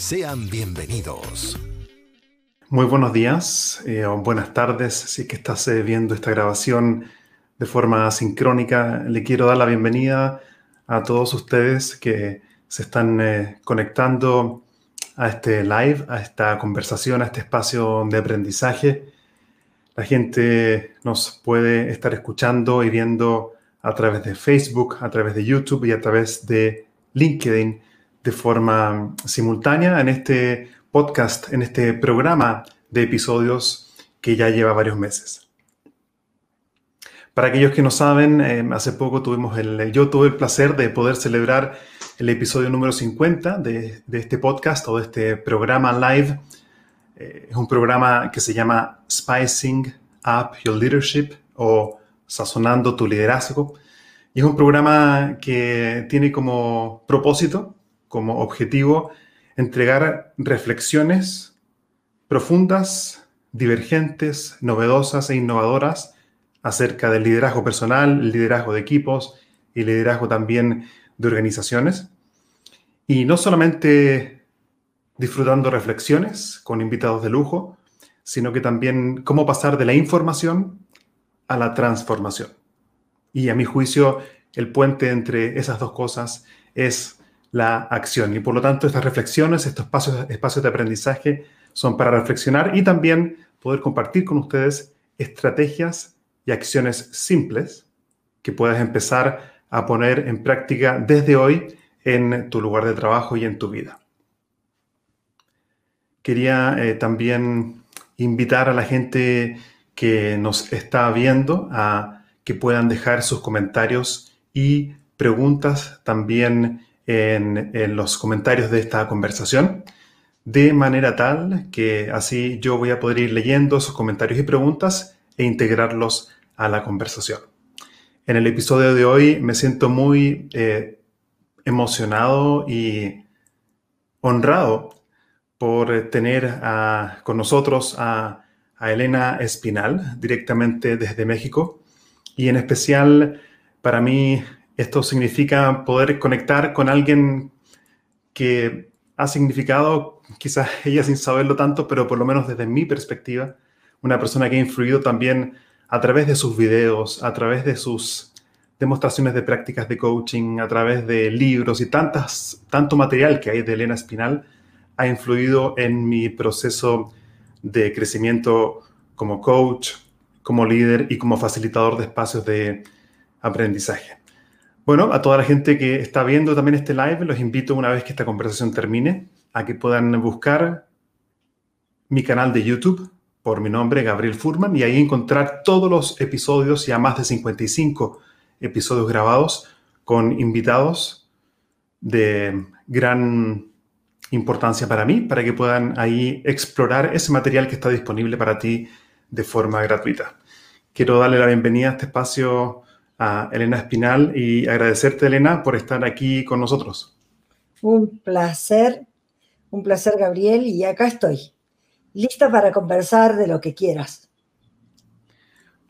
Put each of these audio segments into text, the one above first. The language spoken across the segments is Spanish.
Sean bienvenidos. Muy buenos días eh, o buenas tardes. Si es que estás eh, viendo esta grabación de forma sincrónica, le quiero dar la bienvenida a todos ustedes que se están eh, conectando a este live, a esta conversación, a este espacio de aprendizaje. La gente nos puede estar escuchando y viendo a través de Facebook, a través de YouTube y a través de LinkedIn de forma simultánea en este podcast, en este programa de episodios que ya lleva varios meses. Para aquellos que no saben, eh, hace poco tuvimos el, yo tuve el placer de poder celebrar el episodio número 50 de, este podcast o de este programa live. Eh, es un programa que se llama Spicing Up Your Leadership o Sazonando tu Liderazgo. Y es un programa que tiene como propósito como objetivo entregar reflexiones profundas, divergentes, novedosas e innovadoras acerca del liderazgo personal, liderazgo de equipos y liderazgo también de organizaciones. Y no solamente disfrutando reflexiones con invitados de lujo, sino que también cómo pasar de la información a la transformación. Y a mi juicio, el puente entre esas dos cosas es la acción. Y por lo tanto, estas reflexiones, estos espacios, espacios de aprendizaje son para reflexionar y también poder compartir con ustedes estrategias y acciones simples que puedas empezar a poner en práctica desde hoy en tu lugar de trabajo y en tu vida. Quería eh, también invitar a la gente que nos está viendo a que puedan dejar sus comentarios y preguntas también en, los comentarios de esta conversación, de manera tal que así yo voy a poder ir leyendo sus comentarios y preguntas e integrarlos a la conversación. En el episodio de hoy me siento muy eh, emocionado y honrado por tener con nosotros a, a Elena Espinal directamente desde México y en especial para mí esto significa poder conectar con alguien que ha significado, quizás ella sin saberlo tanto, pero por lo menos desde mi perspectiva, una persona que ha influido también a través de sus videos, a través de sus demostraciones de prácticas de coaching, a través de libros y tantas, tanto material que hay de Elena Espinal, ha influido en mi proceso de crecimiento como coach, como líder y como facilitador de espacios de aprendizaje. Bueno, a toda la gente que está viendo también este live, los invito una vez que esta conversación termine a que puedan buscar mi canal de YouTube por mi nombre, Gabriel Furman, y ahí encontrar todos los episodios, ya más de 55 episodios grabados con invitados de gran importancia para mí, para que puedan ahí explorar ese material que está disponible para ti de forma gratuita. Quiero darle la bienvenida a este espacio a Elena Espinal y agradecerte, Elena, por estar aquí con nosotros. Un placer, un placer, Gabriel, y acá estoy, lista para conversar de lo que quieras.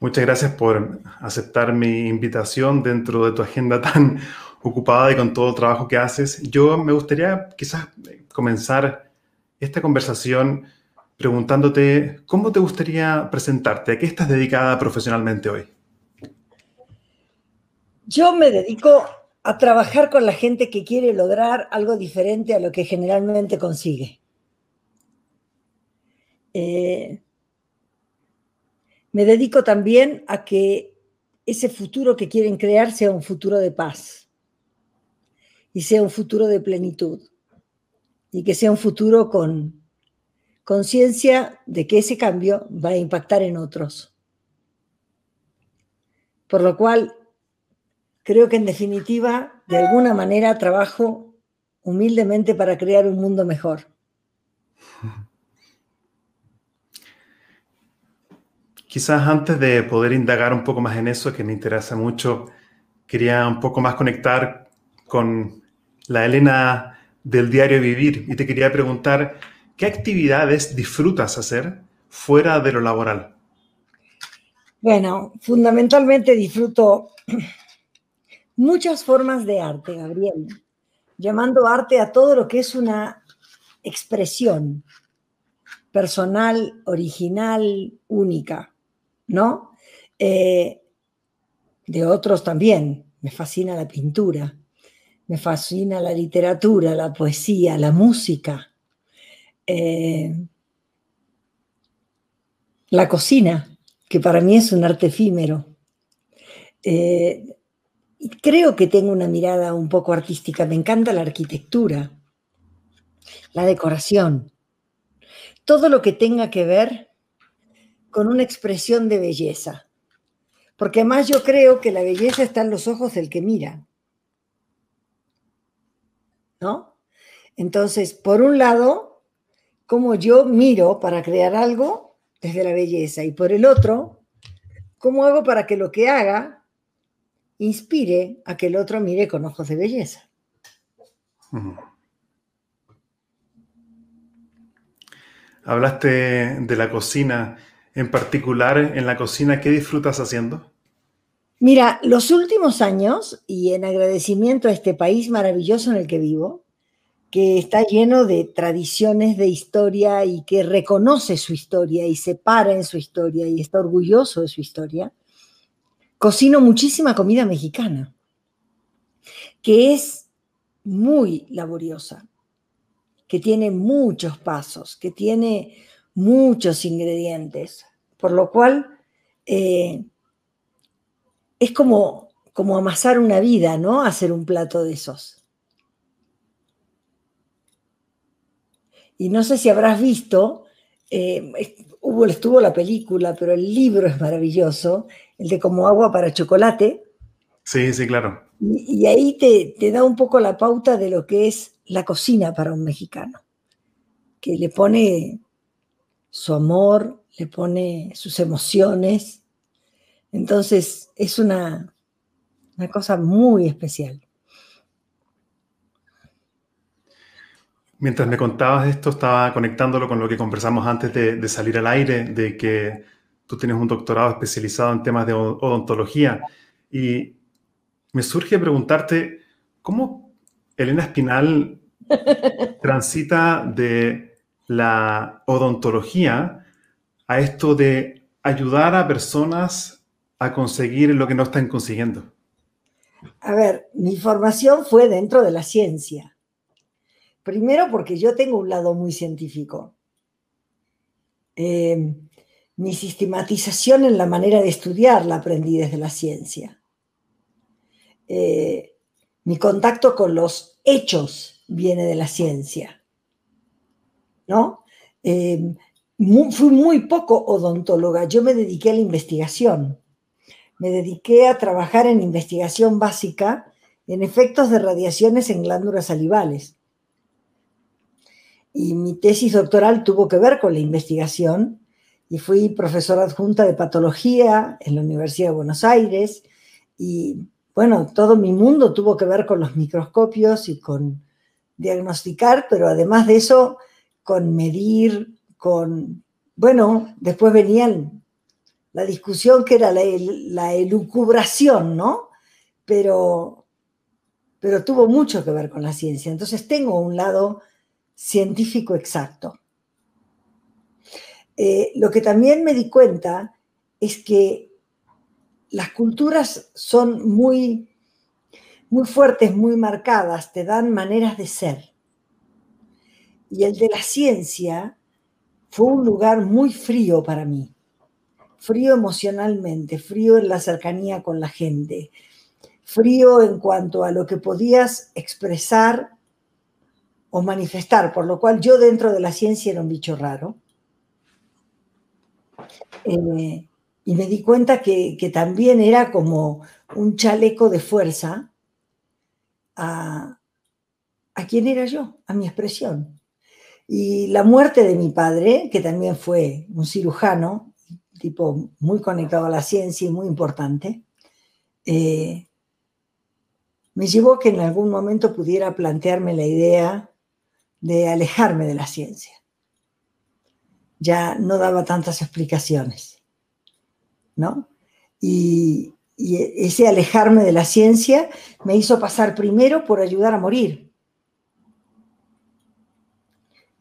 Muchas gracias por aceptar mi invitación dentro de tu agenda tan ocupada y con todo el trabajo que haces. Yo me gustaría quizás comenzar esta conversación preguntándote cómo te gustaría presentarte, a qué estás dedicada profesionalmente hoy. Yo me dedico a trabajar con la gente que quiere lograr algo diferente a lo que generalmente consigue. Eh, me dedico también a que ese futuro que quieren crear sea un futuro de paz y sea un futuro de plenitud y que sea un futuro con conciencia de que ese cambio va a impactar en otros. Por lo cual, creo que en definitiva, de alguna manera, trabajo humildemente para crear un mundo mejor. Quizás antes de poder indagar un poco más en eso, que me interesa mucho, quería un poco más conectar con la Elena del diario vivir y te quería preguntar, ¿qué actividades disfrutas hacer fuera de lo laboral? Bueno, fundamentalmente disfruto muchas formas de arte, Gabriel, llamando arte a todo lo que es una expresión personal, original, única. ¿no? Eh, de otros también. Me fascina la pintura, me fascina la literatura, la poesía, la música, eh, la cocina, que para mí es un arte efímero. Eh, creo que tengo una mirada un poco artística, me encanta la arquitectura, la decoración, todo lo que tenga que ver con una expresión de belleza. Porque además yo creo que la belleza está en los ojos del que mira. ¿No? Entonces, por un lado, como yo miro para crear algo desde la belleza y por el otro, ¿cómo hago para que lo que haga inspire a que el otro mire con ojos de belleza? Hablaste de la cocina en particular en la cocina, ¿qué disfrutas haciendo? Mira, los últimos años, y en agradecimiento a este país maravilloso en el que vivo, que está lleno de tradiciones de historia y que reconoce su historia y se para en su historia y está orgulloso de su historia, cocino muchísima comida mexicana, que es muy laboriosa, que tiene muchos pasos, que tiene muchos ingredientes, por lo cual eh, es como, como amasar una vida, ¿no? Hacer un plato de esos. Y no sé si habrás visto, eh, estuvo la película, pero el libro es maravilloso, el de Como agua para chocolate. Sí, sí, claro. Y, y ahí te, te da un poco la pauta de lo que es la cocina para un mexicano, que le pone su amor, le pone sus emociones. Entonces es una, una cosa muy especial. Mientras me contabas esto, estaba conectándolo con lo que conversamos antes de, salir al aire, de que tú tienes un doctorado especializado en temas de odontología. Y me surge preguntarte, ¿cómo Elena Espinal transita de la odontología a esto de ayudar a personas a conseguir lo que no están consiguiendo? A ver, mi formación fue dentro de la ciencia. Primero porque yo tengo un lado muy científico. Eh, mi sistematización en la manera de estudiar la aprendí desde la ciencia. Eh, mi contacto con los hechos viene de la ciencia. ¿no? Em, fui muy poco odontóloga, yo me dediqué a la investigación, me dediqué a trabajar en investigación básica en efectos de radiaciones en glándulas salivales. Y mi tesis doctoral tuvo que ver con la investigación y fui profesora adjunta de patología en la Universidad de Buenos Aires y bueno, todo mi mundo tuvo que ver con los microscopios y con diagnosticar, pero además de eso con medir, con, bueno, después venían la discusión que era la, elucubración, ¿no? Pero, pero tuvo mucho que ver con la ciencia. Entonces tengo un lado científico exacto. Eh, lo que también me di cuenta es que las culturas son muy, muy fuertes, muy marcadas, te dan maneras de ser y el de la ciencia fue un lugar muy frío para mí. frío emocionalmente, frío en la cercanía con la gente, frío en cuanto a lo que podías expresar o manifestar, por lo cual yo dentro de la ciencia era un bicho raro. Eh, y me di cuenta que, también era como un chaleco de fuerza a, a quién era yo, a mi expresión. Y la muerte de mi padre, que también fue un cirujano, tipo muy conectado a la ciencia y muy importante, eh, me llevó a que en algún momento pudiera plantearme la idea de alejarme de la ciencia. Ya no daba tantas explicaciones, ¿no? Y, ese alejarme de la ciencia me hizo pasar primero por ayudar a morir.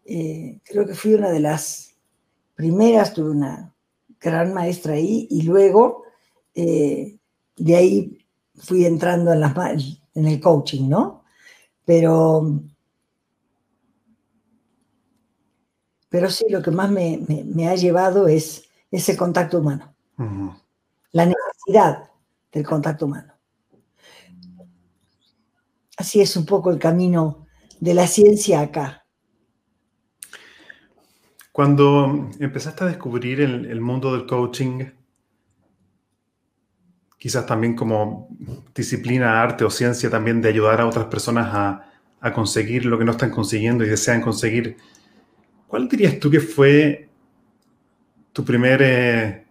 Eh, creo que fui una de las primeras, tuve una gran maestra ahí y luego eh, de ahí fui entrando en, en el coaching, ¿no? Pero Pero sí, lo que más me, ha llevado es ese contacto humano. La necesidad del contacto humano. Así es un poco el camino de la ciencia acá. Cuando empezaste a descubrir el, mundo del coaching, quizás también como disciplina, arte o ciencia también de ayudar a otras personas a, a conseguir lo que no están consiguiendo y desean conseguir ¿Cuál dirías tú que fue tu primer eh,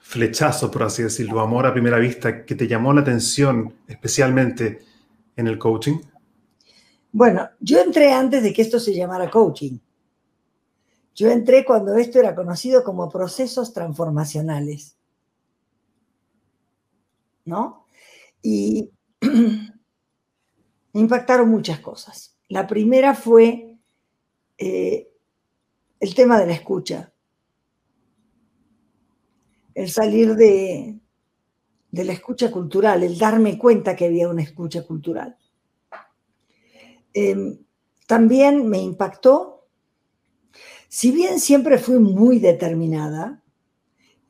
flechazo, por así decirlo, amor a primera vista, que te llamó la atención especialmente en el coaching? Bueno, yo entré antes de que esto se llamara coaching. Yo entré cuando esto era conocido como procesos transformacionales. ¿No? Y impactaron muchas cosas. La primera fue eh, el tema de la escucha. El salir de, de la escucha cultural, el darme cuenta que había una escucha cultural. Em, también me impactó, si bien siempre fui muy determinada,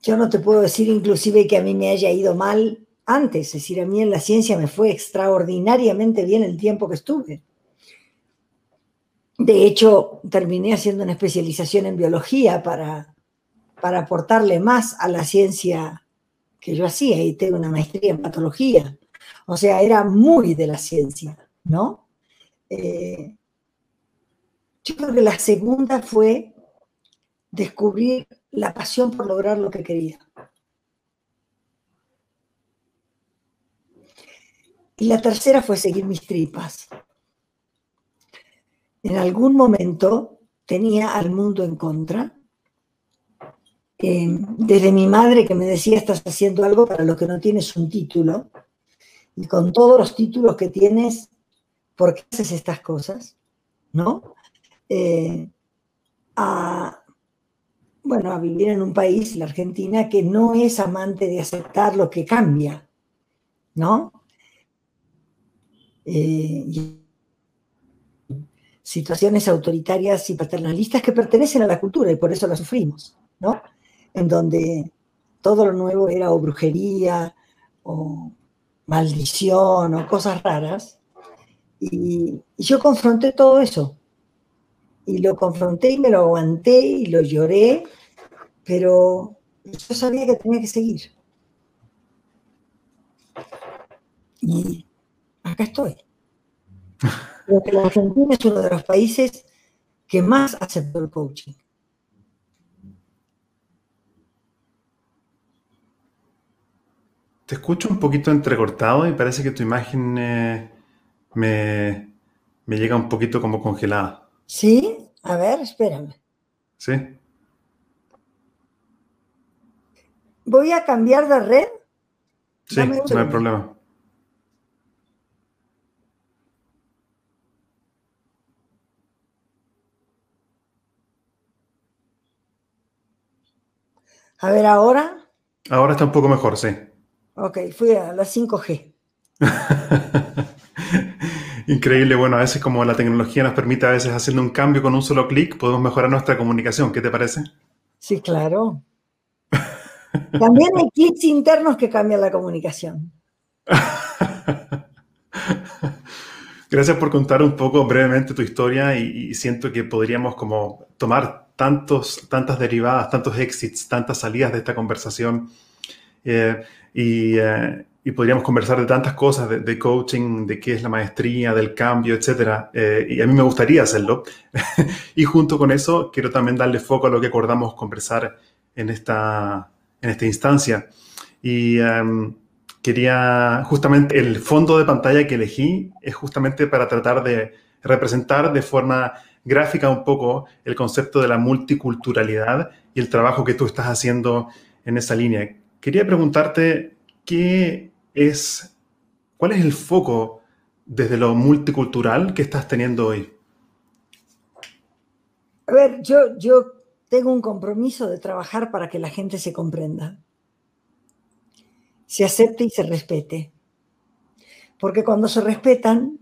yo no te puedo decir inclusive que a mí me haya ido mal antes, es decir, a mí en la ciencia me fue extraordinariamente bien el tiempo que estuve. De hecho, terminé haciendo una especialización en biología para, para aportarle más a la ciencia que yo hacía y tengo una maestría en patología. O sea, era muy de la ciencia, ¿no? Eh, yo creo que la segunda fue descubrir la pasión por lograr lo que quería. Y la tercera fue seguir mis tripas en algún momento tenía al mundo en contra. Eh, desde mi madre que me decía, estás haciendo algo para lo que no tienes un título, y con todos los títulos que tienes, ¿por qué haces estas cosas? ¿No? Eh, a, bueno, a vivir en un país, la Argentina, que no es amante de aceptar lo que cambia, ¿no? Eh, situaciones autoritarias y paternalistas que pertenecen a la cultura y por eso las sufrimos, ¿no? En donde todo lo nuevo era o brujería o maldición o cosas raras. Y, yo confronté todo eso. Y lo confronté y me lo aguanté y lo lloré, pero yo sabía que tenía que seguir. Y acá estoy. Creo que la Argentina es uno de los países que más aceptó el coaching. Te escucho un poquito entrecortado y parece que tu imagen eh, me, me, llega un poquito como congelada. ¿Sí? A ver, espérame. ¿Sí? Voy a cambiar de red. Sí, no hay problema. A ver, ahora. Ahora está un poco mejor, sí. Ok, fui a la 5G. Increíble, bueno, a veces como la tecnología nos permite a veces haciendo un cambio con un solo clic, podemos mejorar nuestra comunicación. ¿Qué te parece? Sí, claro. También hay clics internos que cambian la comunicación. Gracias por contar un poco brevemente tu historia y, siento que podríamos como tomar tantos, tantas derivadas, tantos exits, tantas salidas de esta conversación eh, eh, y, podríamos conversar de tantas cosas, de, coaching, de qué es la maestría, del cambio, etc. Eh, y a mí me gustaría hacerlo. y junto con eso quiero también darle foco a lo que acordamos conversar en esta, en esta instancia. Y em, quería, justamente, el fondo de pantalla que elegí es justamente para tratar de representar de forma gráfica un poco el concepto de la multiculturalidad y el trabajo que tú estás haciendo en esa línea. Quería preguntarte qué es, cuál es el foco desde lo multicultural que estás teniendo hoy. A ver, yo, yo tengo un compromiso de trabajar para que la gente se comprenda, se acepte y se respete. Porque cuando se respetan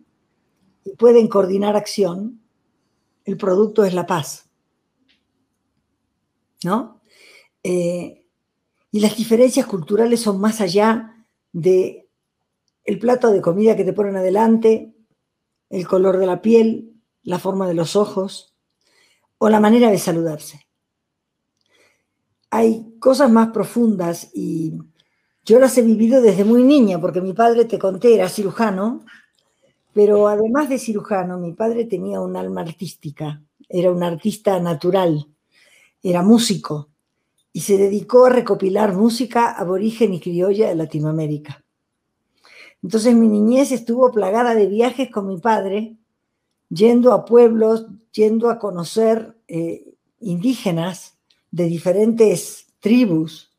y pueden coordinar acción, el producto es la paz. ¿No? Eh, y las diferencias culturales son más allá de el plato de comida que te ponen adelante, el color de la piel, la forma de los ojos o la manera de saludarse hay cosas más profundas y yo las he vivido desde muy niña, porque mi padre, te conté, era cirujano, pero además de cirujano, mi padre tenía un alma artística, era un artista natural, era músico y se dedicó a recopilar música aborigen y criolla de Latinoamérica. Entonces mi niñez estuvo plagada de viajes con mi padre, yendo a pueblos, yendo a conocer eh, indígenas de diferentes tribus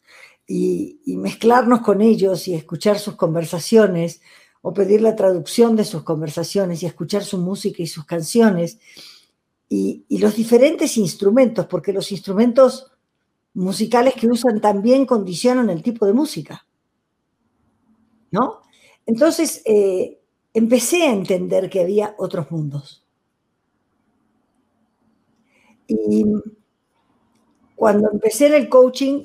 y, mezclarnos con ellos y escuchar sus conversaciones o pedir la traducción de sus conversaciones y escuchar su música y sus canciones y, los diferentes instrumentos, porque los instrumentos musicales que usan también condicionan el tipo de música. ¿No? Entonces, eh, empecé a entender que había otros mundos. Y cuando empecé en el coaching,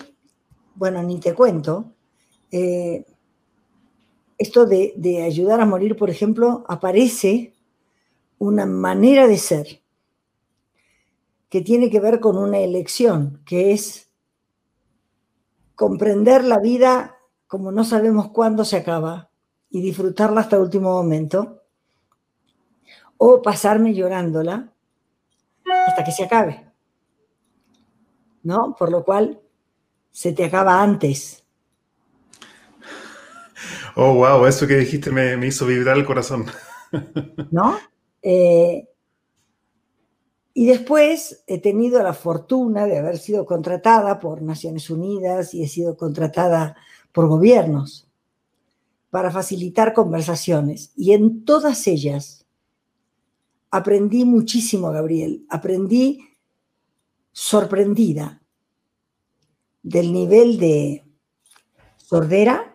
bueno, ni te cuento, eh, esto de, de, ayudar a morir, por ejemplo, aparece una manera de ser que tiene que ver con una elección, que es comprender la vida como no sabemos cuándo se acaba y disfrutarla hasta el último momento, o pasarme llorándola hasta que se acabe. ¿no? Por lo cual se te acaba antes. Oh, wow, eso que dijiste me, hizo vibrar el corazón. ¿No? Eh, y después he tenido la fortuna de haber sido contratada por Naciones Unidas y he sido contratada por gobiernos para facilitar conversaciones. Y en todas ellas aprendí muchísimo, Gabriel. Aprendí sorprendida del nivel de sordera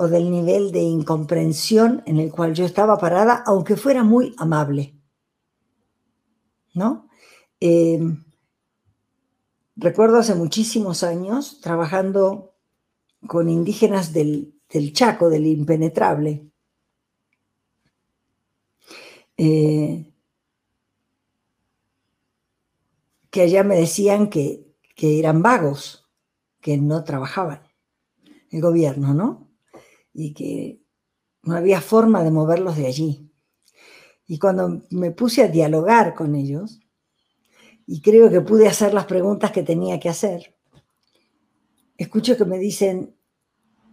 o del nivel de incomprensión en el cual yo estaba parada, aunque fuera muy amable. ¿No? Em, recuerdo hace muchísimos años trabajando con indígenas del, Chaco, del impenetrable. Eh, que allá me decían que, eran vagos, que no trabajaban, el gobierno, ¿no? Y que no había forma de moverlos de allí. Y cuando me puse a dialogar con ellos, y creo que pude hacer las preguntas que tenía que hacer, escucho que me dicen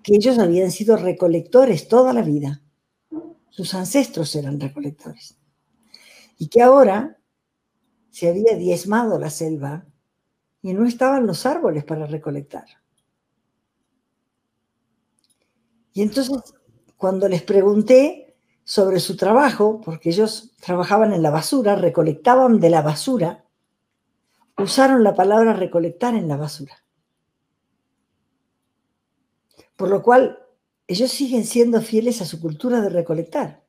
que ellos habían sido recolectores toda la vida. Sus ancestros eran recolectores. Y que ahora se había diezmado la selva y no estaban los árboles para recolectar. Y entonces, cuando les pregunté sobre su trabajo, porque ellos trabajaban en la basura, recolectaban de la basura, usaron la palabra recolectar en la basura. Por lo cual, ellos siguen siendo fieles a su cultura de recolectar.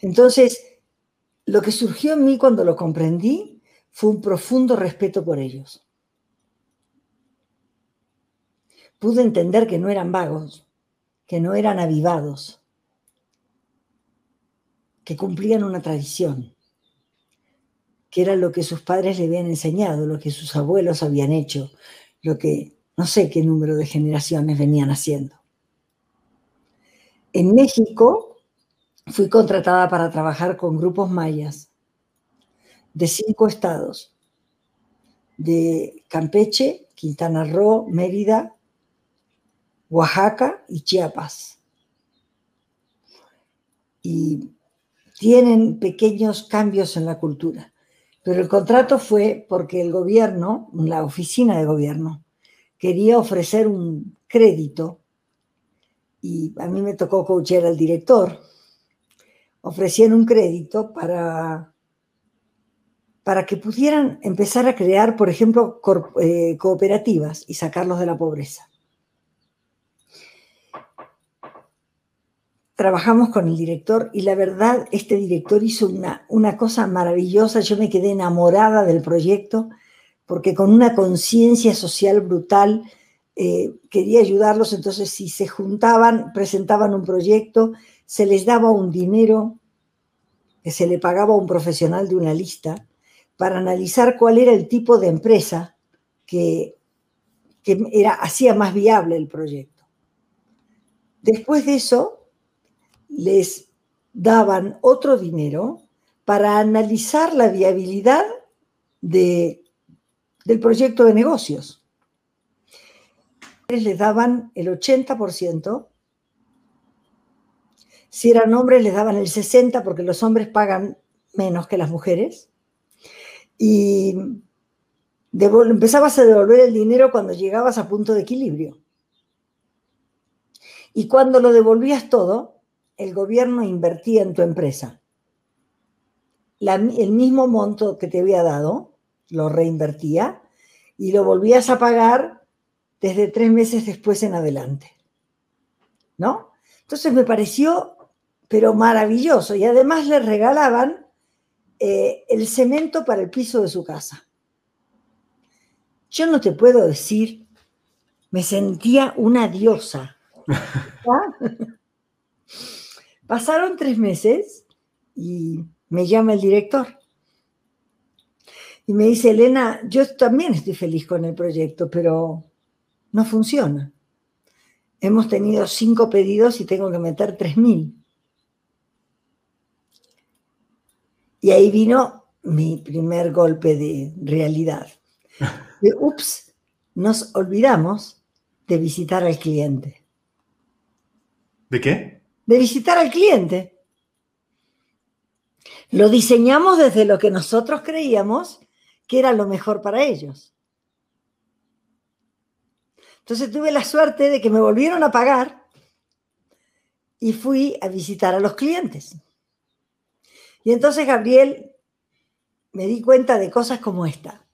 Entonces, lo que surgió en mí cuando lo comprendí fue un profundo respeto por ellos. Pude entender que no eran vagos, que no eran avivados, que cumplían una tradición, que era lo que sus padres le habían enseñado, lo que sus abuelos habían hecho, lo que no sé qué número de generaciones venían haciendo. En México fui contratada para trabajar con grupos mayas de cinco estados, de Campeche, Quintana Roo, Mérida, Oaxaca y Chiapas. Y tienen pequeños cambios en la cultura. Pero el contrato fue porque el gobierno, la oficina de gobierno, quería ofrecer un crédito y a mí me tocó coachear al director. Ofrecían un crédito para, para que pudieran empezar a crear, por ejemplo, eh, cooperativas y sacarlos de la pobreza. trabajamos con el director y la verdad, este director hizo una, una cosa maravillosa. Yo me quedé enamorada del proyecto porque con una conciencia social brutal eh, quería ayudarlos. Entonces, si se juntaban, presentaban un proyecto, se les daba un dinero que se le pagaba a un profesional de una lista para analizar cuál era el tipo de empresa que, era, hacía más viable el proyecto. Después de eso, les daban otro dinero para analizar la viabilidad de, del proyecto de negocios. Les daban el 80%, si eran hombres les daban el 60% porque los hombres pagan menos que las mujeres. Y empezabas a devolver el dinero cuando llegabas a punto de equilibrio. Y cuando lo devolvías todo, el gobierno invertía en tu empresa. el mismo monto que te había dado, lo reinvertía y lo volvías a pagar desde tres meses después en adelante. ¿No? Entonces me pareció, pero maravilloso. Y además le regalaban eh, el cemento para el piso de su casa. Yo no te puedo decir, me sentía una diosa. Pasaron tres meses y me llama el director. Y me dice, Elena, yo también estoy feliz con el proyecto, pero no funciona. Hemos tenido cinco pedidos y tengo que meter tres mil. Y ahí vino mi primer golpe de realidad. De, ups, nos olvidamos de visitar al cliente. ¿De qué? de visitar al cliente. Lo diseñamos desde lo que nosotros creíamos que era lo mejor para ellos. Entonces tuve la suerte de que me volvieron a pagar y fui a visitar a los clientes. Y entonces, Gabriel, me di cuenta de cosas como esta.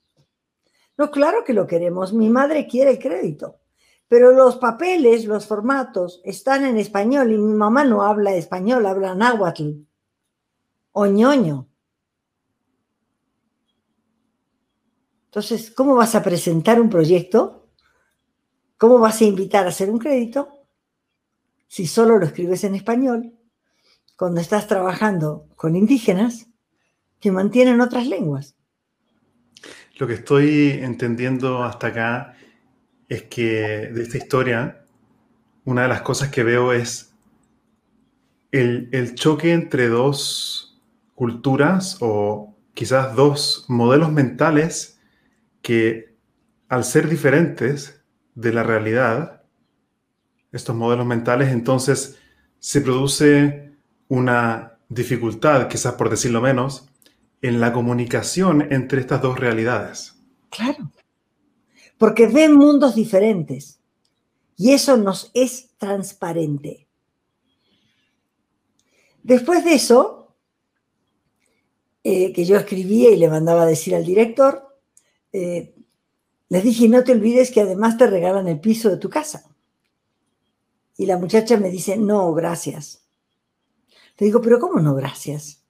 No, claro que lo queremos. Mi madre quiere el crédito pero los papeles, los formatos están en español y mi mamá no habla español, habla náhuatl o. Entonces, ¿cómo vas a presentar un proyecto? ¿Cómo vas a invitar a hacer un crédito si solo lo escribes en español cuando estás trabajando con indígenas que mantienen otras lenguas? Lo que estoy entendiendo hasta acá es que de esta historia, una de las cosas que veo es el, choque entre dos culturas o quizás dos modelos mentales que al ser diferentes de la realidad, estos modelos mentales, entonces se produce una dificultad, quizás por decirlo menos, en la comunicación entre estas dos realidades. Claro porque ven mundos diferentes y eso nos es transparente. Después de eso, eh, que yo escribía y le mandaba a decir al director, eh, les dije, no te olvides que además te regalan el piso de tu casa. Y la muchacha me dice, no, gracias. Le digo, pero ¿cómo no, gracias?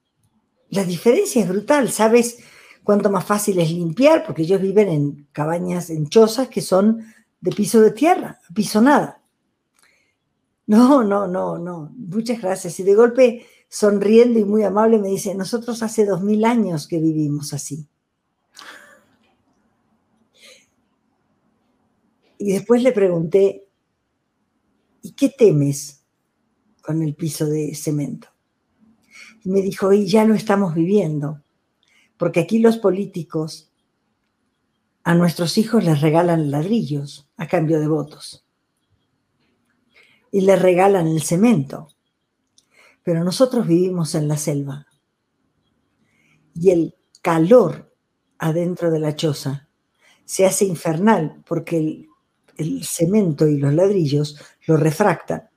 La diferencia es brutal, ¿sabes cuánto más fácil es limpiar? Porque ellos viven en cabañas, en chozas que son de piso de tierra, piso nada. No, no, no, no. Muchas gracias. Y de golpe, sonriendo y muy amable, me dice, nosotros hace dos mil años que vivimos así. Y después le pregunté, ¿y qué temes con el piso de cemento? Me dijo, y ya lo estamos viviendo, porque aquí los políticos a nuestros hijos les regalan ladrillos a cambio de votos. Y les regalan el cemento. Pero nosotros vivimos en la selva. Y el calor adentro de la choza se hace infernal porque el el cemento y los ladrillos lo refractan,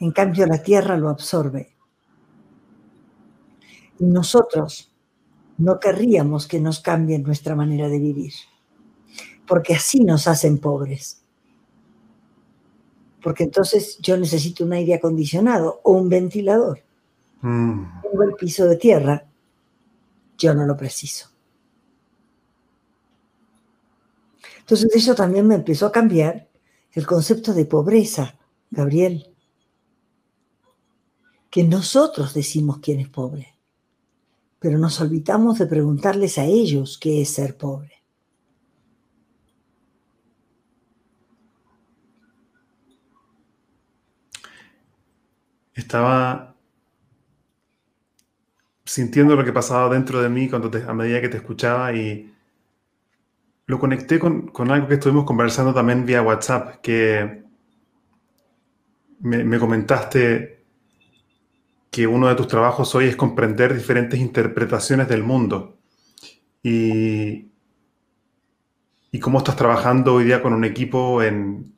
en cambio la tierra lo absorbe. Y nosotros no querríamos que nos cambien nuestra manera de vivir, porque así nos hacen pobres. Porque entonces yo necesito un aire acondicionado o un ventilador. Mm. Tengo el piso de tierra, yo no lo preciso. Entonces eso también me empezó a cambiar el concepto de pobreza, Gabriel. Que nosotros decimos quién es pobre, pero nos olvidamos de preguntarles a ellos qué es ser pobre. Estaba sintiendo lo que pasaba dentro de mí cuando a medida que te escuchaba y lo conecté con, algo que estuvimos conversando también vía WhatsApp, que me, comentaste que uno de tus trabajos hoy es comprender diferentes interpretaciones del mundo. Y, y cómo estás trabajando hoy día con un equipo en,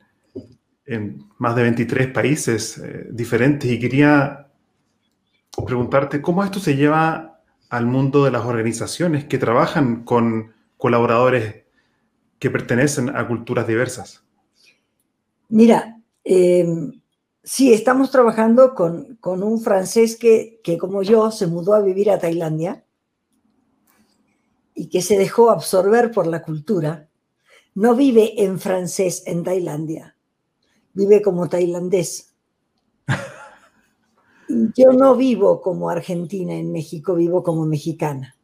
más de 23 países eh, diferentes. Y quería preguntarte cómo esto se lleva al mundo de las organizaciones que trabajan con colaboradores que pertenecen a culturas diversas? Mira, em, sí, estamos trabajando con, un francés que, que, como yo, se mudó a vivir a Tailandia y que se dejó absorber por la cultura. No vive en francés en Tailandia, vive como tailandés. Yo no vivo como argentina en México, vivo como mexicana.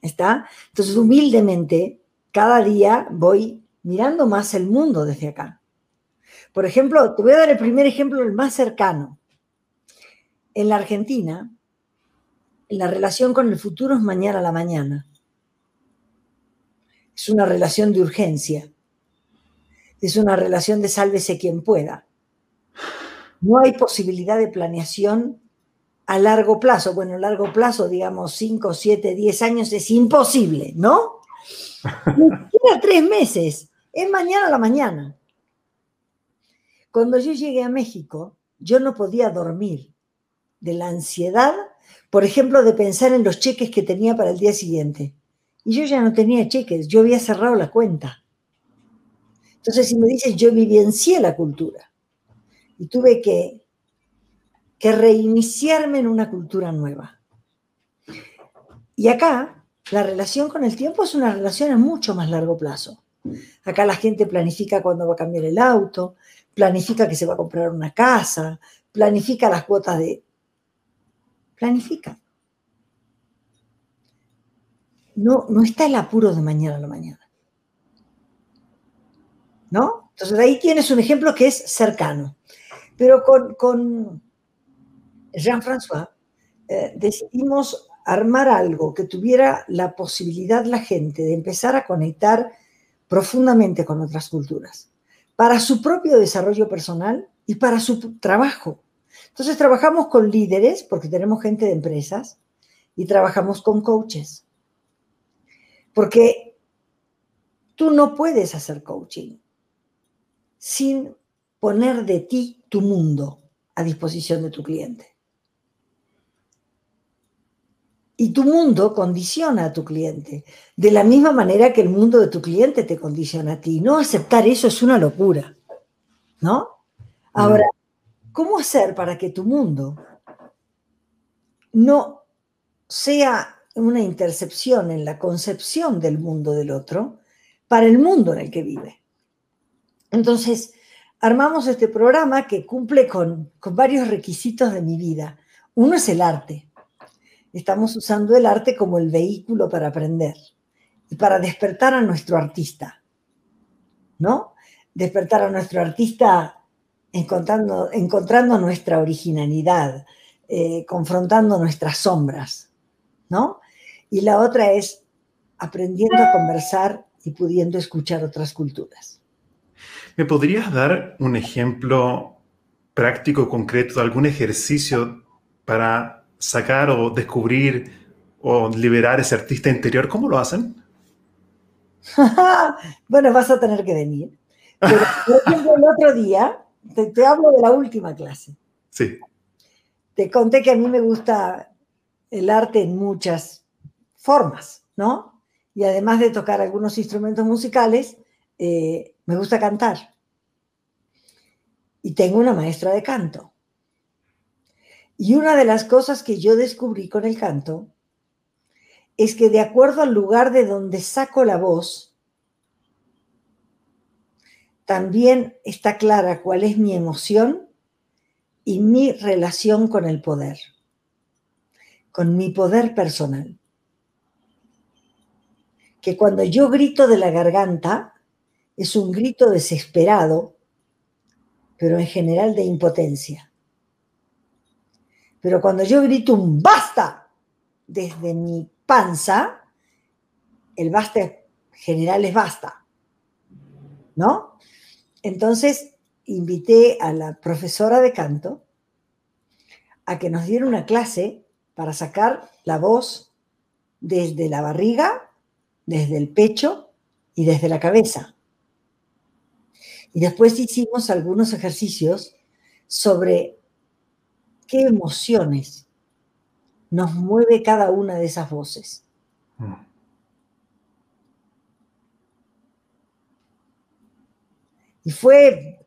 ¿Está? Entonces, humildemente, cada día voy mirando más el mundo desde acá. Por ejemplo, te voy a dar el primer ejemplo, el más cercano. En la Argentina, la relación con el futuro es mañana a la mañana. Es una relación de urgencia. Es una relación de sálvese quien pueda. No hay posibilidad de planeación a largo plazo. Bueno, a largo plazo, digamos 5, 7, 10 años, es imposible, ¿no? Ni siquiera tres meses. Es mañana a la mañana. Cuando yo llegué a México, yo no podía dormir de la ansiedad, por ejemplo, de pensar en los cheques que tenía para el día siguiente. Y yo ya no tenía cheques, yo había cerrado la cuenta. Entonces, si me dices, yo vivencié la cultura y tuve que, que reiniciarme en una cultura nueva. Y acá la relación con el tiempo es una relación a mucho más largo plazo. Acá la gente planifica cuándo va a cambiar el auto, planifica que se va a comprar una casa, planifica las cuotas de... Planifica. No, no está el apuro de mañana a la mañana. ¿No? Entonces ahí tienes un ejemplo que es cercano. Pero con, Jean-François eh, decidimos armar algo que tuviera la posibilidad la gente de empezar a conectar profundamente con otras culturas, para su propio desarrollo personal y para su trabajo. Entonces trabajamos con líderes, porque tenemos gente de empresas, y trabajamos con coaches. Porque tú no puedes hacer coaching sin poner de ti tu mundo a disposición de tu cliente. Y tu mundo condiciona a tu cliente, de la misma manera que el mundo de tu cliente te condiciona a ti. No aceptar eso es una locura, ¿no? Ahora, ¿cómo hacer para que tu mundo no sea una intercepción en la concepción del mundo del otro para el mundo en el que vive. Entonces, armamos este programa que cumple con, varios requisitos de mi vida. Uno es el arte. Estamos usando el arte como el vehículo para aprender y para despertar a nuestro artista, ¿no? Despertar a nuestro artista encontrando, encontrando nuestra originalidad, eh, confrontando nuestras sombras, ¿no? Y la otra es aprendiendo a conversar y pudiendo escuchar otras culturas. ¿Me podrías dar un ejemplo práctico, concreto, de algún ejercicio para sacar o descubrir o liberar ese artista interior? ¿Cómo lo hacen? bueno, vas a tener que venir. Pero, por ejemplo, el otro día, te, te hablo de la última clase. Sí. Te conté que a mí me gusta el arte en muchas formas, ¿no? Y además de tocar algunos instrumentos musicales, eh, me gusta cantar. Y tengo una maestra de canto. Y una de las cosas que yo descubrí con el canto es que de acuerdo al lugar de donde saco la voz, también está clara cuál es mi emoción y mi relación con el poder, con mi poder personal. Que cuando yo grito de la garganta, es un grito desesperado, pero en general de impotencia. Pero cuando yo grito un basta desde mi panza, el basta general es basta. ¿No? Entonces invité a la profesora de canto a que nos diera una clase para sacar la voz desde la barriga, desde el pecho y desde la cabeza. Y después hicimos algunos ejercicios sobre qué emociones nos mueve cada una de esas voces. Y fue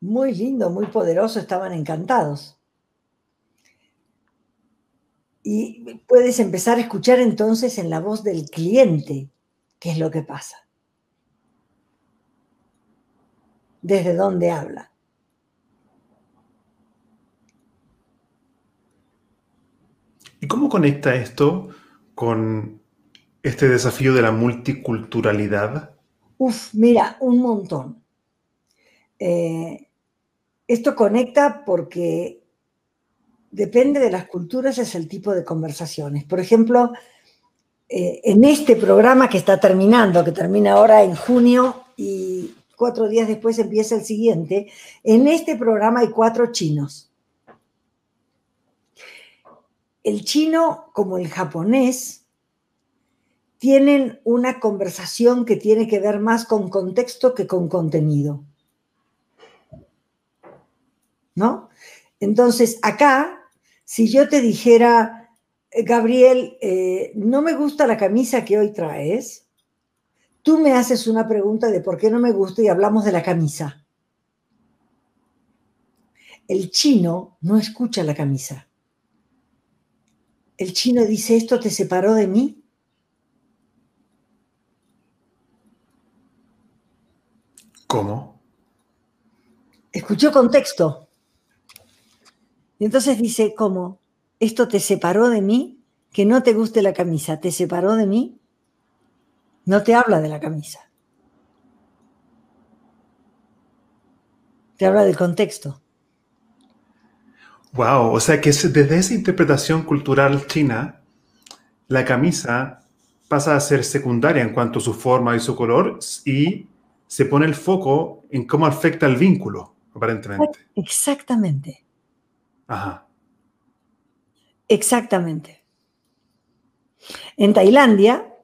muy lindo, muy poderoso, estaban encantados. Y puedes empezar a escuchar entonces en la voz del cliente qué es lo que pasa. desde dónde habla. ¿Y cómo conecta esto con este desafío de la multiculturalidad? Uf, mira, un montón. Eh, esto conecta porque depende de las culturas, es el tipo de conversaciones. Por ejemplo, eh, en este programa que está terminando, que termina ahora en junio y cuatro días después empieza el siguiente, en este programa hay cuatro chinos. El chino como el japonés tienen una conversación que tiene que ver más con contexto que con contenido. ¿No? Entonces, acá, si yo te dijera, eh, Gabriel, eh, no me gusta la camisa que hoy traes, Tú me haces una pregunta de por qué no me gusta y hablamos de la camisa. El chino no escucha la camisa. El chino dice, ¿esto te separó de mí? ¿Cómo? Escuchó contexto. Y entonces dice, ¿cómo? ¿Esto te separó de mí? Que no te guste la camisa, ¿te separó de mí? No te habla de la camisa. Te habla del contexto. Wow, o sea que desde esa interpretación cultural china, la camisa pasa a ser secundaria en cuanto a su forma y su color y se pone el foco en cómo afecta el vínculo, aparentemente. Exactamente. Ajá. Exactamente. En Tailandia,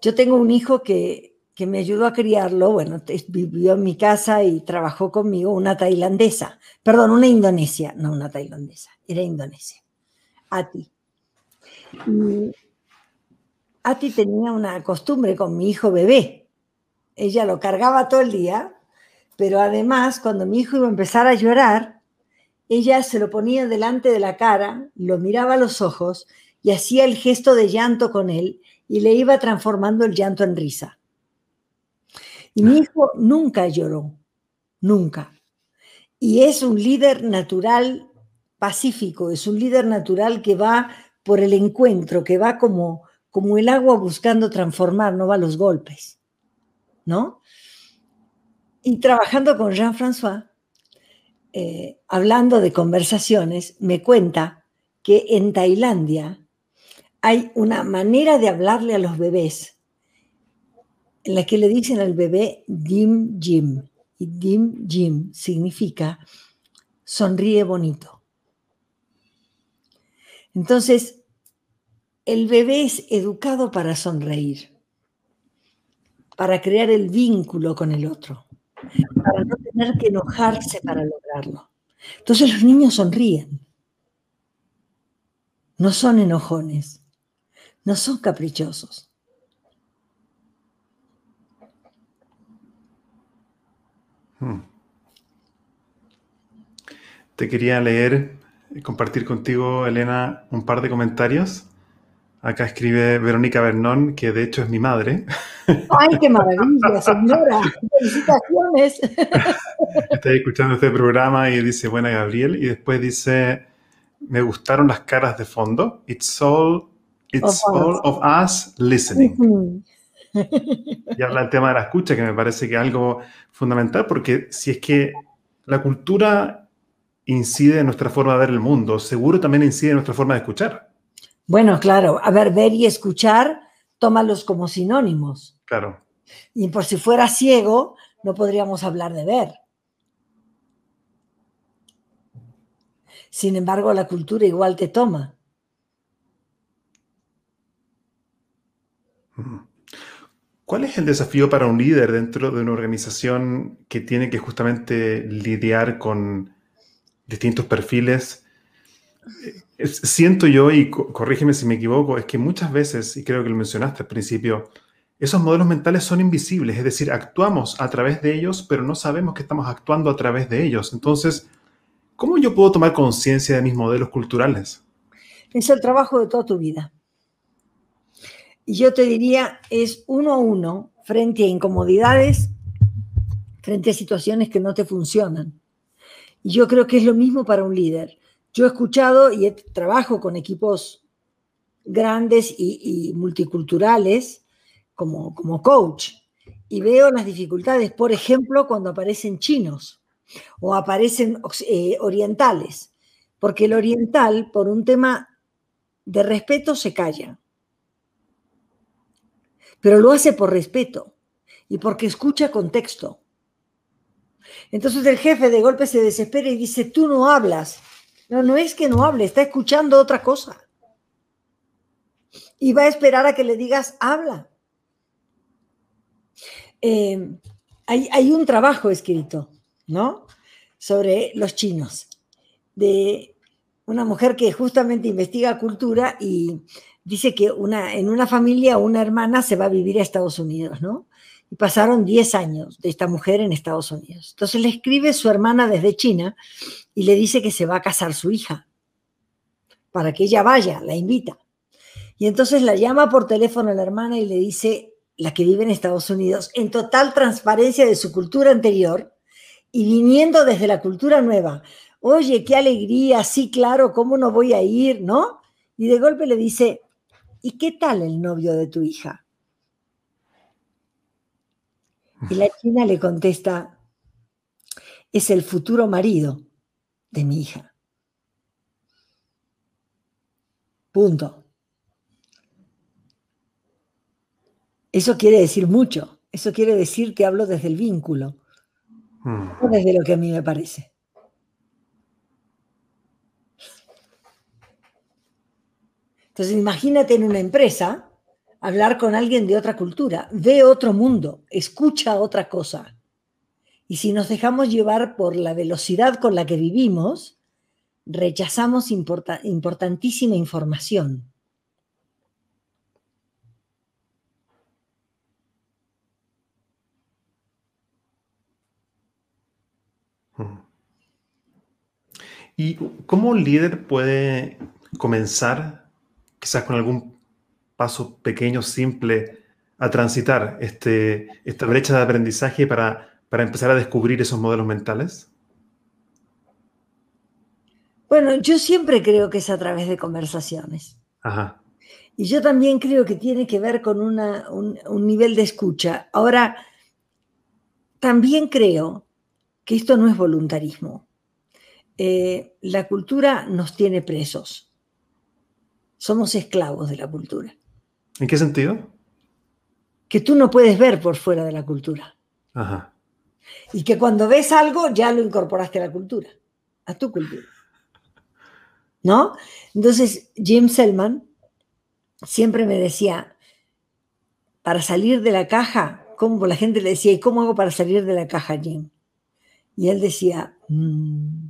yo tengo un hijo que, me ayudó a criarlo, bueno, vivió en mi casa y trabajó conmigo, una tailandesa, perdón, una indonesia, no una tailandesa, era indonesia, Ati. Ati tenía una costumbre con mi hijo bebé. Ella lo cargaba todo el día, pero además cuando mi hijo iba a empezar a llorar, ella se lo ponía delante de la cara, lo miraba a los ojos y hacía el gesto de llanto con él y le iba transformando el llanto en risa. Y mi hijo nunca lloró, nunca. Y es un líder natural pacífico, es un líder natural que va por el encuentro, que va como, como el agua buscando transformar, no va a los golpes, ¿no? Y trabajando con Jean-François, eh, hablando de conversaciones, me cuenta que en Tailandia hay una manera de hablarle a los bebés en la que le dicen al bebé dim jim. Y dim jim significa sonríe bonito. Entonces, el bebé es educado para sonreír, para crear el vínculo con el otro, para no tener que enojarse para lograrlo. Entonces los niños sonríen, no son enojones, no son caprichosos. Hmm. Te quería leer y compartir contigo, Elena, un par de comentarios. Acá escribe Verónica Bernón, que de hecho es mi madre. ¡Ay, qué maravilla, señora! ¡Felicitaciones! Estoy escuchando este programa y dice, buena Gabriel, y después dice, me gustaron las caras de fondo. It's all, it's all of us listening. Y habla del tema de la escucha, que me parece que es algo fundamental, porque si es que la cultura incide en nuestra forma de ver el mundo, seguro también incide en nuestra forma de escuchar. Bueno, claro, a ver, ver y escuchar, tómalos como sinónimos. Claro. Y por si fuera ciego, no podríamos hablar de ver. Sin embargo, la cultura igual te toma. ¿Cuál es el desafío para un líder dentro de una organización que tiene que justamente lidiar con distintos perfiles? Eh, siento yo, y corrígeme si me equivoco, es que muchas veces, y creo que lo mencionaste al principio, esos modelos mentales son invisibles, es decir, actuamos a través de ellos, pero no sabemos que estamos actuando a través de ellos. Entonces, ¿cómo yo puedo tomar conciencia de mis modelos culturales? Es el trabajo de toda tu vida. Y yo te diría, es uno a uno frente a incomodidades, frente a situaciones que no te funcionan. Y yo creo que es lo mismo para un líder. Yo he escuchado y trabajo con equipos grandes y, multiculturales como, como coach y veo las dificultades, por ejemplo, cuando aparecen chinos o aparecen eh, orientales, porque el oriental, por un tema de respeto, se calla pero lo hace por respeto y porque escucha contexto. Entonces el jefe de golpe se desespera y dice, tú no hablas. No, no es que no hable, está escuchando otra cosa. Y va a esperar a que le digas, habla. Hay, hay un trabajo escrito, ¿no? Sobre los chinos, de una mujer que justamente investiga cultura y dice que una, en una familia una hermana se va a vivir a Estados Unidos, ¿no? Y pasaron 10 años de esta mujer en Estados Unidos. Entonces le escribe su hermana desde China y le dice que se va a casar su hija, para que ella vaya, la invita. Y entonces la llama por teléfono a la hermana y le dice, la que vive en Estados Unidos, en total transparencia de su cultura anterior y viniendo desde la cultura nueva. Oye, qué alegría, sí, claro, ¿cómo no voy a ir, no? Y de golpe le dice, ¿y qué tal el novio de tu hija? Y la china le contesta, es el futuro marido de mi hija. Punto. Eso quiere decir mucho. Eso quiere decir que hablo desde el vínculo, no mm. desde lo que a mí me parece. Entonces, imagínate en una empresa hablar con alguien de otra cultura, ve otro mundo, escucha otra cosa. Y si nos dejamos llevar por la velocidad con la que vivimos, rechazamos importantísima información. ¿Y cómo un líder puede comenzar, quizás con algún paso pequeño, simple, a transitar este, esta brecha de aprendizaje para, para empezar a descubrir esos modelos mentales? Bueno, yo siempre creo que es a través de conversaciones. Ajá. Y yo también creo que tiene que ver con una, un, un, nivel de escucha. Ahora, también creo que esto no es voluntarismo. Eh, la cultura nos tiene presos. Somos esclavos de la cultura. ¿En qué sentido? Que tú no puedes ver por fuera de la cultura. Ajá. Y que cuando ves algo ya lo incorporaste a la cultura, a tu cultura. ¿No? Entonces, Jim Selman siempre me decía, para salir de la caja, como la gente le decía, ¿y cómo hago para salir de la caja, Jim? Y él decía, mmm,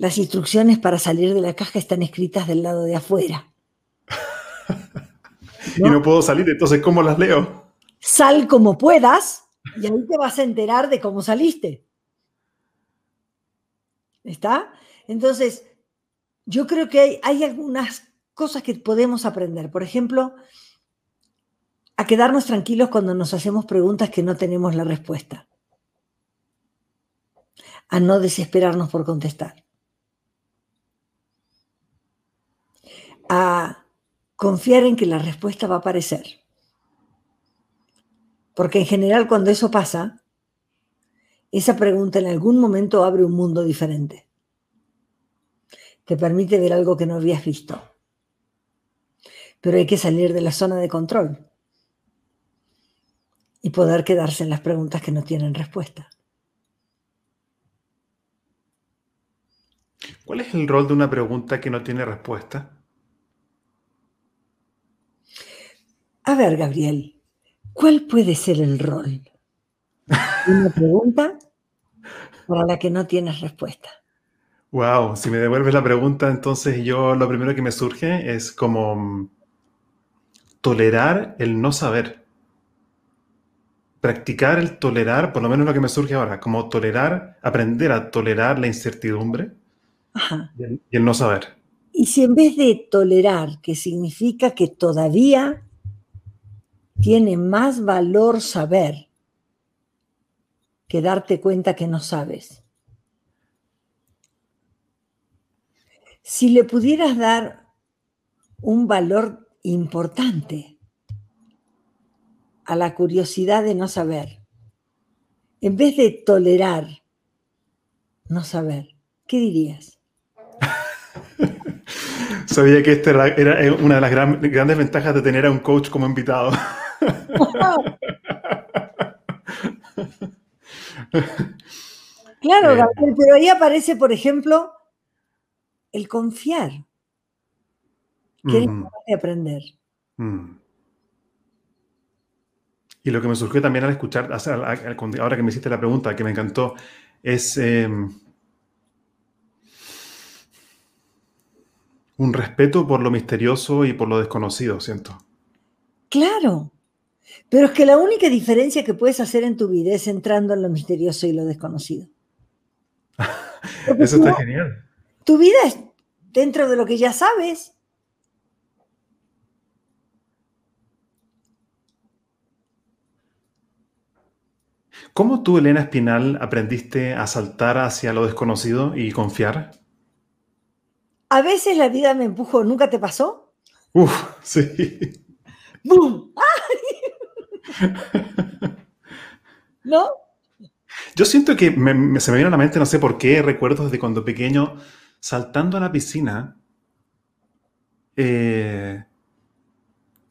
las instrucciones para salir de la caja están escritas del lado de afuera. ¿No? Y no puedo salir, entonces ¿cómo las leo? Sal como puedas y ahí te vas a enterar de cómo saliste. ¿Está? Entonces, yo creo que hay, hay algunas cosas que podemos aprender. Por ejemplo, a quedarnos tranquilos cuando nos hacemos preguntas que no tenemos la respuesta. A no desesperarnos por contestar. A confiar en que la respuesta va a aparecer. Porque en general cuando eso pasa, esa pregunta en algún momento abre un mundo diferente. Te permite ver algo que no habías visto. Pero hay que salir de la zona de control y poder quedarse en las preguntas que no tienen respuesta. ¿Cuál es el rol de una pregunta que no tiene respuesta? A ver, Gabriel, ¿cuál puede ser el rol? Una pregunta para la que no tienes respuesta. Wow, si me devuelves la pregunta, entonces yo lo primero que me surge es como mm, tolerar el no saber. Practicar el tolerar, por lo menos lo que me surge ahora, como tolerar, aprender a tolerar la incertidumbre Ajá. y el, y el no saber. Y si en vez de tolerar, que significa que todavía tiene más valor saber que darte cuenta que no sabes. Si le pudieras dar un valor importante a la curiosidad de no saber, en vez de tolerar no saber, ¿qué dirías? Sabía que esta era, una de las gran, grandes ventajas de tener a un coach como invitado. Claro. Gabriel, pero ahí aparece, por ejemplo, el confiar, que eres Mm, de aprender. mm. Y lo que me surgió también al escuchar, ahora que me hiciste la pregunta, que me encantó, es eh, un respeto por lo misterioso y por lo desconocido, siento. Claro, pero es que la única diferencia que puedes hacer en tu vida es entrando en lo misterioso y lo desconocido. Eso está no, genial. tu vida es dentro de lo que ya sabes. ¿Cómo tú, Elena Espinal, aprendiste a saltar hacia lo desconocido y confiar? A veces la vida me empujó, ¿nunca te pasó? Uf, sí. ¡Bum! ¡Ay! ¿No? Yo siento que me- se me viene a la mente, no sé por qué, recuerdos de cuando pequeño, saltando a la piscina, eh,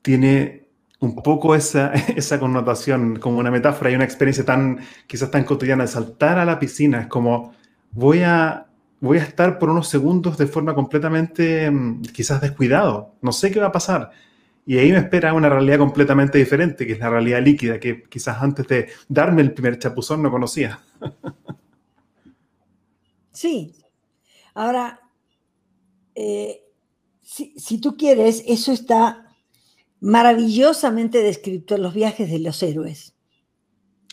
tiene un poco esa, esa connotación, como una metáfora y una experiencia tan, quizás tan cotidiana. Saltar a la piscina es como, voy a, voy a estar por unos segundos de forma completamente, mm, quizás descuidado, no sé qué va a pasar. Y ahí me espera una realidad completamente diferente, que es la realidad líquida, que quizás antes de darme el primer chapuzón no conocía. Sí. Ahora, eh, si, si tú quieres, eso está maravillosamente descrito en los viajes de los héroes.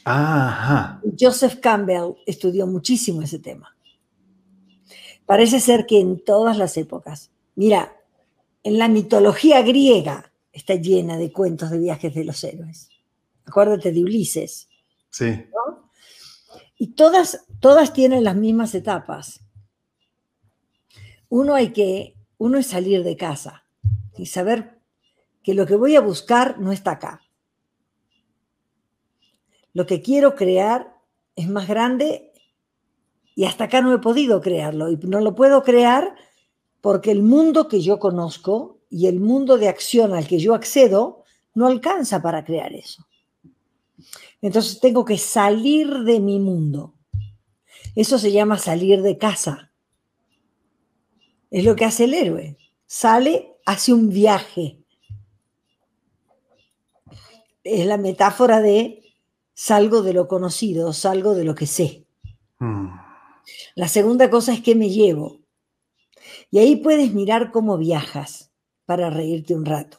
Ajá. Joseph Campbell estudió muchísimo ese tema. Parece ser que en todas las épocas. Mira, en la mitología griega está llena de cuentos de viajes de los héroes. Acuérdate de Ulises. Sí. Y todas, todas tienen las mismas etapas. Uno hay que, uno es salir de casa y saber que lo que voy a buscar no está acá. Lo que quiero crear es más grande y hasta acá no he podido crearlo. Y no lo puedo crear porque el mundo que yo conozco y el mundo de acción al que yo accedo no alcanza para crear eso. Entonces tengo que salir de mi mundo. Eso se llama salir de casa. Es lo que hace el héroe. Sale, hace un viaje. Es la metáfora de salgo de lo conocido, salgo de lo que sé. Hmm. La segunda cosa es que me llevo. Y ahí puedes mirar cómo viajas para reírte un rato.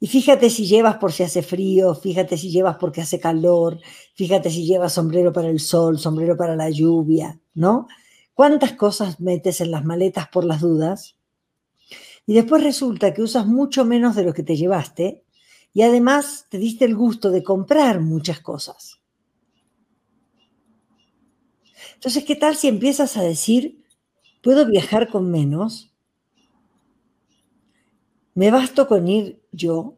Y fíjate si llevas por si hace frío, fíjate si llevas porque hace calor, fíjate si llevas sombrero para el sol, sombrero para la lluvia, ¿no? ¿Cuántas cosas metes en las maletas por las dudas? Y después resulta que usas mucho menos de lo que te llevaste y además te diste el gusto de comprar muchas cosas. Entonces, ¿qué tal si empiezas a decir, puedo viajar con menos? Me basto con ir yo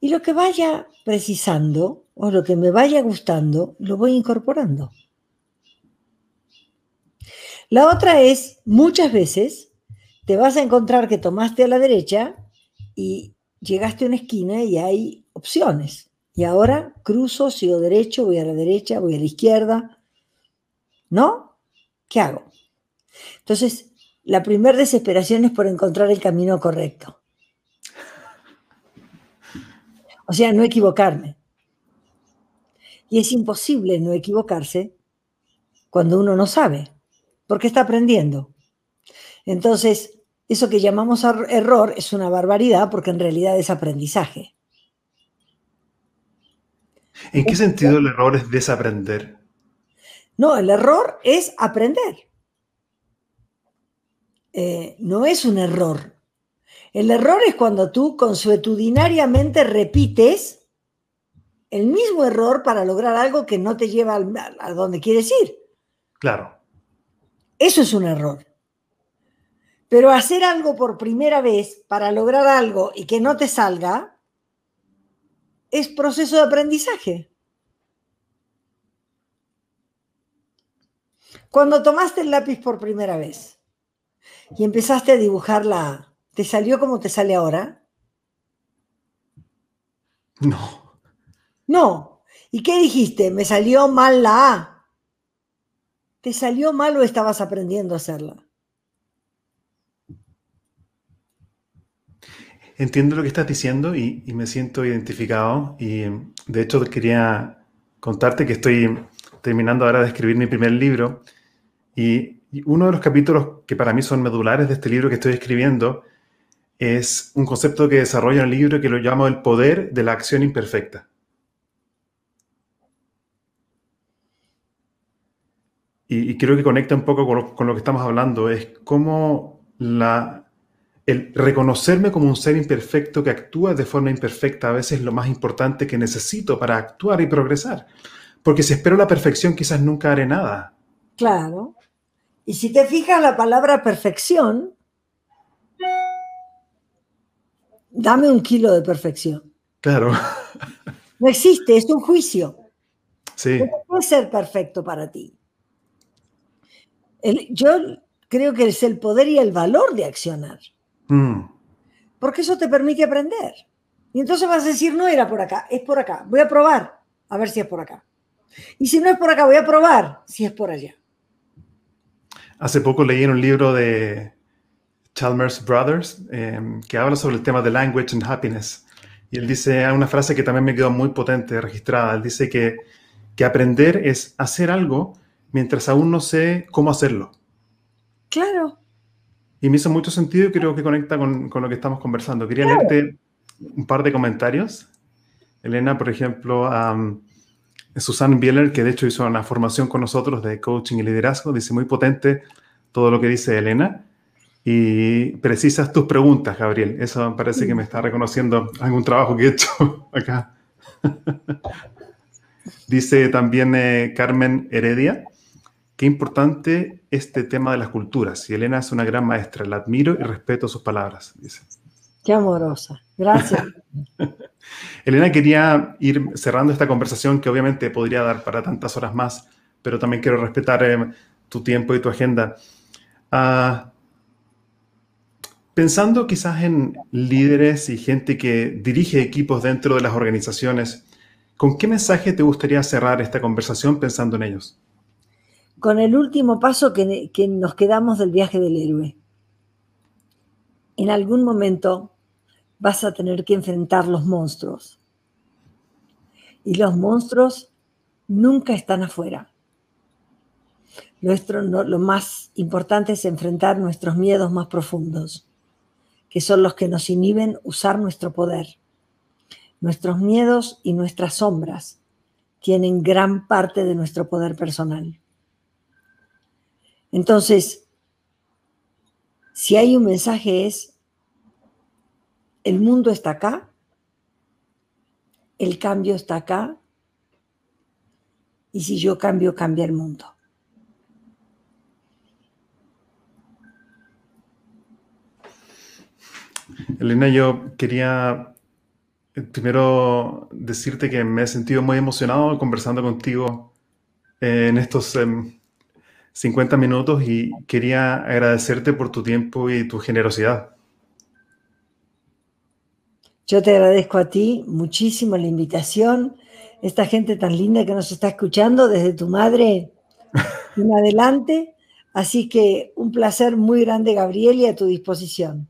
y lo que vaya precisando o lo que me vaya gustando, lo voy incorporando. La otra es, muchas veces te vas a encontrar que tomaste a la derecha y llegaste a una esquina y hay opciones. Y ahora cruzo, sigo derecho, voy a la derecha, voy a la izquierda. ¿No? ¿Qué hago? Entonces, la primera desesperación es por encontrar el camino correcto. O sea, no equivocarme. Y es imposible no equivocarse cuando uno no sabe, porque está aprendiendo. Entonces, eso que llamamos error es una barbaridad porque en realidad es aprendizaje. ¿En qué sentido el error es desaprender? No, el error es aprender. Eh, no es un error. El error es cuando tú consuetudinariamente repites el mismo error para lograr algo que no te lleva a donde quieres ir. Claro. Eso es un error. Pero hacer algo por primera vez para lograr algo y que no te salga es proceso de aprendizaje. Cuando tomaste el lápiz por primera vez y empezaste a dibujar la A, ¿te salió como te sale ahora? No. No. ¿Y qué dijiste? Me salió mal la A. ¿Te salió mal o estabas aprendiendo a hacerla? Entiendo lo que estás diciendo y, y, me siento identificado. Y de hecho quería contarte que estoy terminando ahora de escribir mi primer libro y, uno de los capítulos que para mí son medulares de este libro que estoy escribiendo es un concepto que desarrolla en el libro que lo llamo el poder de la acción imperfecta. Y, creo que conecta un poco con lo, que estamos hablando, es cómo la, el reconocerme como un ser imperfecto que actúa de forma imperfecta a veces es lo más importante que necesito para actuar y progresar. Porque si espero la perfección quizás nunca haré nada. Claro. Y si te fijas la palabra perfección, dame un kilo de perfección. Claro. No existe, es un juicio. Sí. No puede ser perfecto para ti. yo creo que es el poder y el valor de accionar. Mm. Porque eso te permite aprender. Y entonces vas a decir, no era por acá, es por acá. Voy a probar a ver si es por acá. Y si no es por acá, voy a probar si es por allá. Hace poco leí en un libro de Chalmers Brothers em, que habla sobre el tema de language and happiness. Y él dice una frase que también me quedó muy potente, registrada. Él dice que, que aprender es hacer algo mientras aún no sé cómo hacerlo. Claro. Y me hizo mucho sentido y creo que conecta con, con lo que estamos conversando. Quería leerte un par de comentarios. Elena, por ejemplo, Susan Bieler, que de hecho hizo una formación con nosotros de coaching y liderazgo, dice muy potente, todo lo que dice Elena y precisas tus preguntas, Gabriel. Eso parece que me está reconociendo algún trabajo que he hecho acá. Dice también eh, Carmen Heredia, qué importante este tema de las culturas. Y Elena es una gran maestra, la admiro y respeto sus palabras, dice. Qué amorosa. Gracias. Elena, quería ir cerrando esta conversación que obviamente podría dar para tantas horas más, pero también quiero respetar eh, tu tiempo y tu agenda. Ah, pensando quizás en líderes y gente que dirige equipos dentro de las organizaciones, ¿con qué mensaje te gustaría cerrar esta conversación pensando en ellos? Con el último paso que, que nos quedamos del viaje del héroe. En algún momento vas a tener que enfrentar los monstruos. Y los monstruos nunca están afuera. Nuestro, lo más importante es enfrentar nuestros miedos más profundos, que son los que nos inhiben usar nuestro poder. Nuestros miedos y nuestras sombras tienen gran parte de nuestro poder personal. Entonces, si hay un mensaje es, el mundo está acá, el cambio está acá, y si yo cambio, cambia el mundo. Elena, yo quería eh, primero decirte que me he sentido muy emocionado conversando contigo eh, en estos 50 em, minutos y quería agradecerte por tu tiempo y tu generosidad. Yo te agradezco a ti muchísimo la invitación, esta gente tan linda que nos está escuchando desde tu madre en adelante. Así que un placer muy grande, Gabriel, y a tu disposición.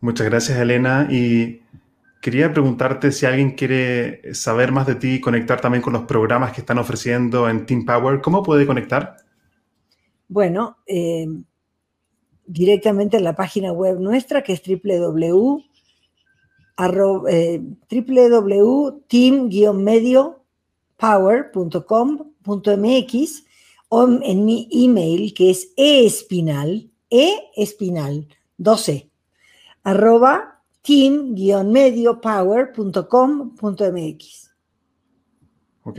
Muchas gracias, Elena. Y quería preguntarte si alguien quiere saber más de ti y conectar también con los programas que están ofreciendo en Team Power. ¿Cómo puede conectar? Bueno, eh, directamente en la página web nuestra, que es www eh, www.team-mediopower.com.mx o en mi email que es espinal, e espinal, 12, arroba team-mediopower.com.mx. Ok.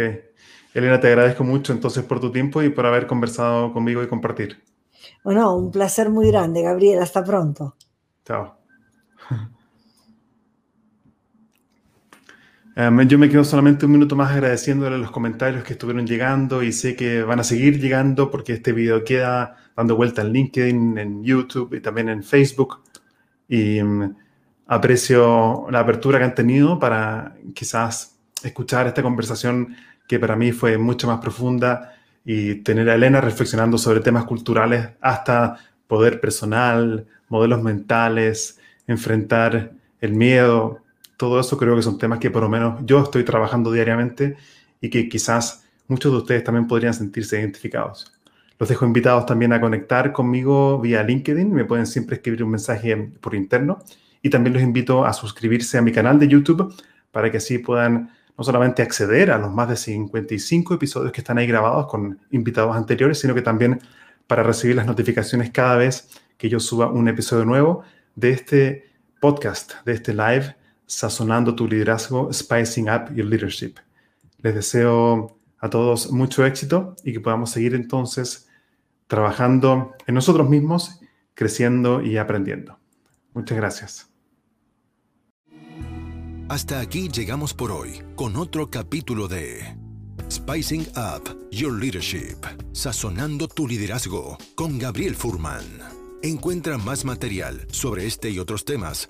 Elena, te agradezco mucho entonces por tu tiempo y por haber conversado conmigo y compartir. Bueno, un placer muy grande, Gabriel. Hasta pronto. Chao. Em, yo me quedo solamente un minuto más agradeciéndole los comentarios que estuvieron llegando y sé que van a seguir llegando porque este video queda dando vuelta en LinkedIn, en YouTube y también en Facebook. Y em, aprecio la apertura que han tenido para quizás escuchar esta conversación que para mí fue mucho más profunda y tener a Elena reflexionando sobre temas culturales hasta poder personal, modelos mentales, enfrentar el miedo, todo eso creo que son temas que por lo menos yo estoy trabajando diariamente y que quizás muchos de ustedes también podrían sentirse identificados. Los dejo invitados también a conectar conmigo vía LinkedIn. Me pueden siempre escribir un mensaje por interno. Y también los invito a suscribirse a mi canal de YouTube para que así puedan no solamente acceder a los más de 55 episodios que están ahí grabados con invitados anteriores, sino que también para recibir las notificaciones cada vez que yo suba un episodio nuevo de este podcast, de este live sazonando tu liderazgo, spicing up your leadership. Les deseo a todos mucho éxito y que podamos seguir entonces trabajando en nosotros mismos, creciendo y aprendiendo. Muchas gracias. Hasta aquí llegamos por hoy con otro capítulo de Spicing Up Your Leadership, sazonando tu liderazgo con Gabriel Furman. Encuentra más material sobre este y otros temas